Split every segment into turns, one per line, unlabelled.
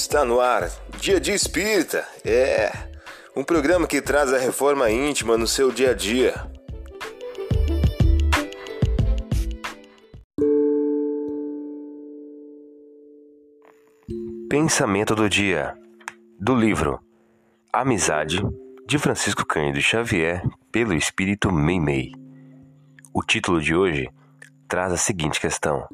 Está no ar, Dia de Espírita. É um programa que traz a reforma íntima no seu dia a dia. Pensamento do dia do livro Amizade de Francisco Cândido Xavier pelo Espírito Meimei. O título de hoje traz a seguinte questão: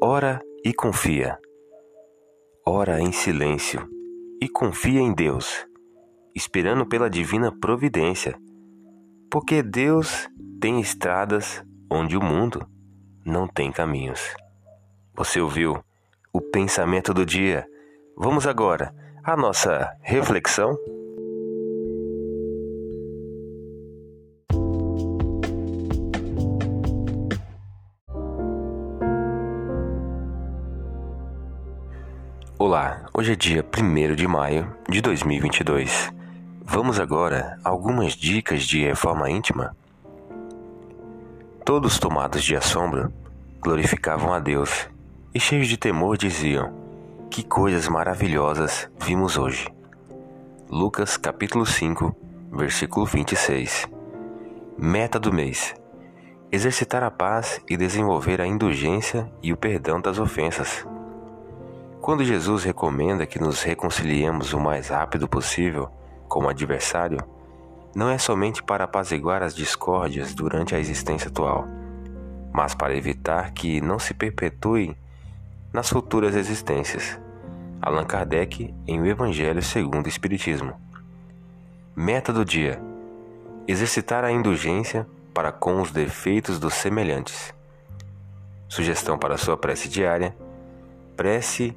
Ora e confia. Ora em silêncio e confia em Deus, esperando pela divina providência, porque Deus tem estradas onde o mundo não tem caminhos. Você ouviu o pensamento do dia? Vamos agora à nossa reflexão. Olá, hoje é dia 1 de maio de 2022. Vamos agora a algumas dicas de reforma íntima. Todos tomados de assombro glorificavam a Deus e cheios de temor diziam: Que coisas maravilhosas vimos hoje. Lucas capítulo 5, versículo 26. Meta do mês: exercitar a paz e desenvolver a indulgência e o perdão das ofensas. Quando Jesus recomenda que nos reconciliemos o mais rápido possível com o adversário, não é somente para apaziguar as discórdias durante a existência atual, mas para evitar que não se perpetuem nas futuras existências. Allan Kardec em O Evangelho segundo o Espiritismo. Meta do dia: exercitar a indulgência para com os defeitos dos semelhantes. Sugestão para sua prece diária: prece